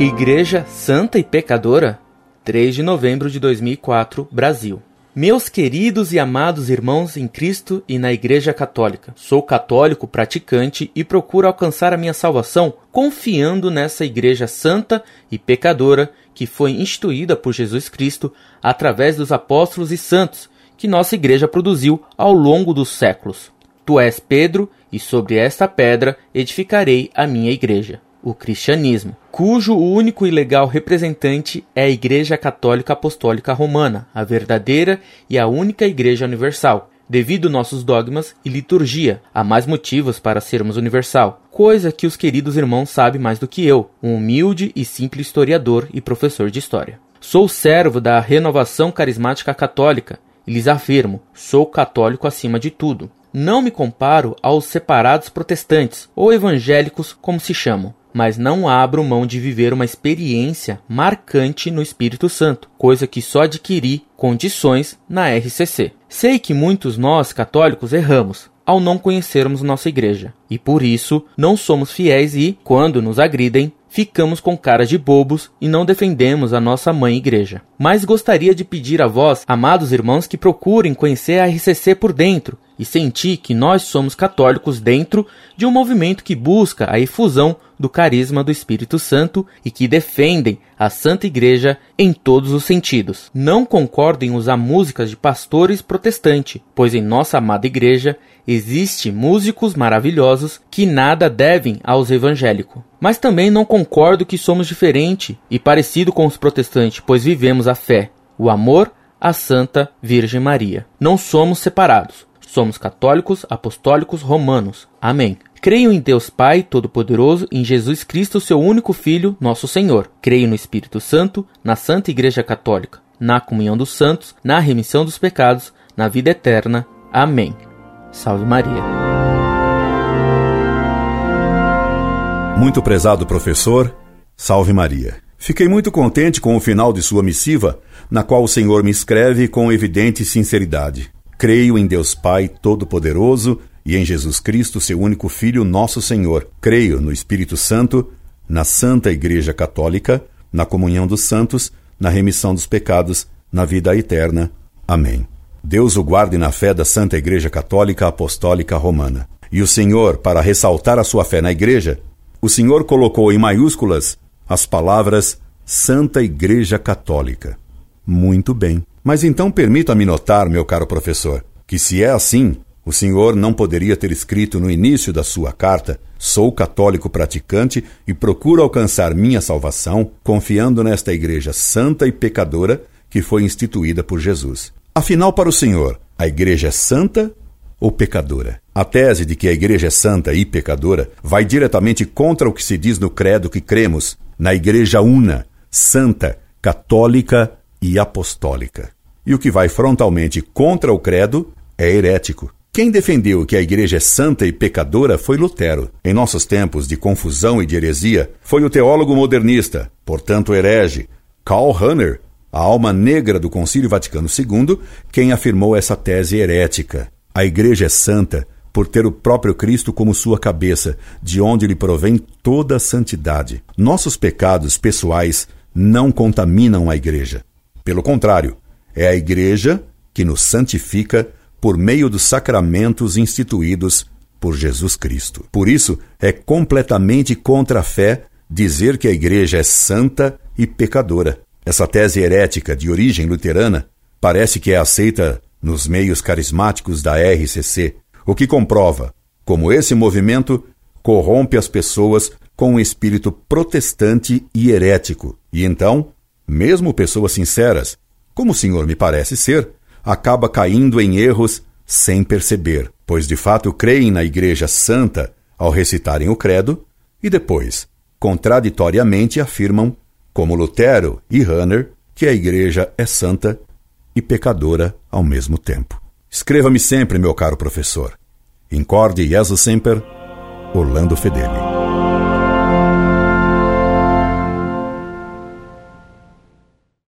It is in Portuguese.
Igreja Santa e Pecadora, 3 de novembro de 2004, Brasil. Meus queridos e amados irmãos em Cristo e na Igreja Católica, sou católico praticante e procuro alcançar a minha salvação confiando nessa Igreja Santa e Pecadora que foi instituída por Jesus Cristo através dos apóstolos e santos que nossa Igreja produziu ao longo dos séculos. Tu és Pedro, e sobre esta pedra edificarei a minha Igreja o cristianismo, cujo único e legal representante é a Igreja Católica Apostólica Romana, a verdadeira e a única Igreja Universal. Devido nossos dogmas e liturgia, há mais motivos para sermos universal, coisa que os queridos irmãos sabem mais do que eu, um humilde e simples historiador e professor de história. Sou servo da renovação carismática católica e lhes afirmo: sou católico acima de tudo. Não me comparo aos separados protestantes ou evangélicos, como se chamam mas não abro mão de viver uma experiência marcante no Espírito Santo, coisa que só adquiri condições na RCC. Sei que muitos nós católicos erramos ao não conhecermos nossa igreja, e por isso não somos fiéis e, quando nos agridem, ficamos com cara de bobos e não defendemos a nossa mãe igreja. Mas gostaria de pedir a vós, amados irmãos, que procurem conhecer a RCC por dentro e sentir que nós somos católicos dentro de um movimento que busca a efusão do carisma do Espírito Santo e que defendem a Santa Igreja em todos os sentidos. Não concordo em usar músicas de pastores protestantes, pois em nossa amada igreja existe músicos maravilhosos que nada devem aos evangélicos. Mas também não concordo que somos diferente e parecido com os protestantes, pois vivemos a fé, o amor, a Santa Virgem Maria. Não somos separados. Somos católicos, apostólicos, romanos. Amém. Creio em Deus Pai Todo-Poderoso, em Jesus Cristo, seu único Filho, nosso Senhor. Creio no Espírito Santo, na Santa Igreja Católica, na comunhão dos santos, na remissão dos pecados, na vida eterna. Amém. Salve Maria. Muito prezado professor, salve Maria. Fiquei muito contente com o final de sua missiva, na qual o Senhor me escreve com evidente sinceridade. Creio em Deus Pai Todo-Poderoso e em Jesus Cristo, seu único Filho, nosso Senhor. Creio no Espírito Santo, na Santa Igreja Católica, na comunhão dos santos, na remissão dos pecados, na vida eterna. Amém. Deus o guarde na fé da Santa Igreja Católica Apostólica Romana. E o Senhor, para ressaltar a sua fé na Igreja, o Senhor colocou em maiúsculas as palavras Santa Igreja Católica. Muito bem. Mas então permita-me notar, meu caro professor, que se é assim, o senhor não poderia ter escrito no início da sua carta: Sou católico praticante e procuro alcançar minha salvação confiando nesta igreja santa e pecadora que foi instituída por Jesus. Afinal, para o senhor, a igreja é santa ou pecadora? A tese de que a igreja é santa e pecadora vai diretamente contra o que se diz no credo que cremos na igreja una, santa, católica e apostólica. E o que vai frontalmente contra o credo é herético. Quem defendeu que a igreja é santa e pecadora foi Lutero. Em nossos tempos de confusão e de heresia, foi o teólogo modernista, portanto herege, Karl Rahner, a alma negra do Concílio Vaticano II, quem afirmou essa tese herética. A igreja é santa por ter o próprio Cristo como sua cabeça, de onde lhe provém toda a santidade. Nossos pecados pessoais não contaminam a igreja. Pelo contrário, é a Igreja que nos santifica por meio dos sacramentos instituídos por Jesus Cristo. Por isso, é completamente contra a fé dizer que a Igreja é santa e pecadora. Essa tese herética de origem luterana parece que é aceita nos meios carismáticos da RCC, o que comprova como esse movimento corrompe as pessoas com um espírito protestante e herético, e então mesmo pessoas sinceras, como o senhor me parece ser, acaba caindo em erros sem perceber, pois de fato creem na Igreja Santa ao recitarem o credo e depois, contraditoriamente, afirmam, como Lutero e Hanner, que a Igreja é santa e pecadora ao mesmo tempo. Escreva-me sempre, meu caro professor. Incorde Jesus Semper, Orlando Fedeli.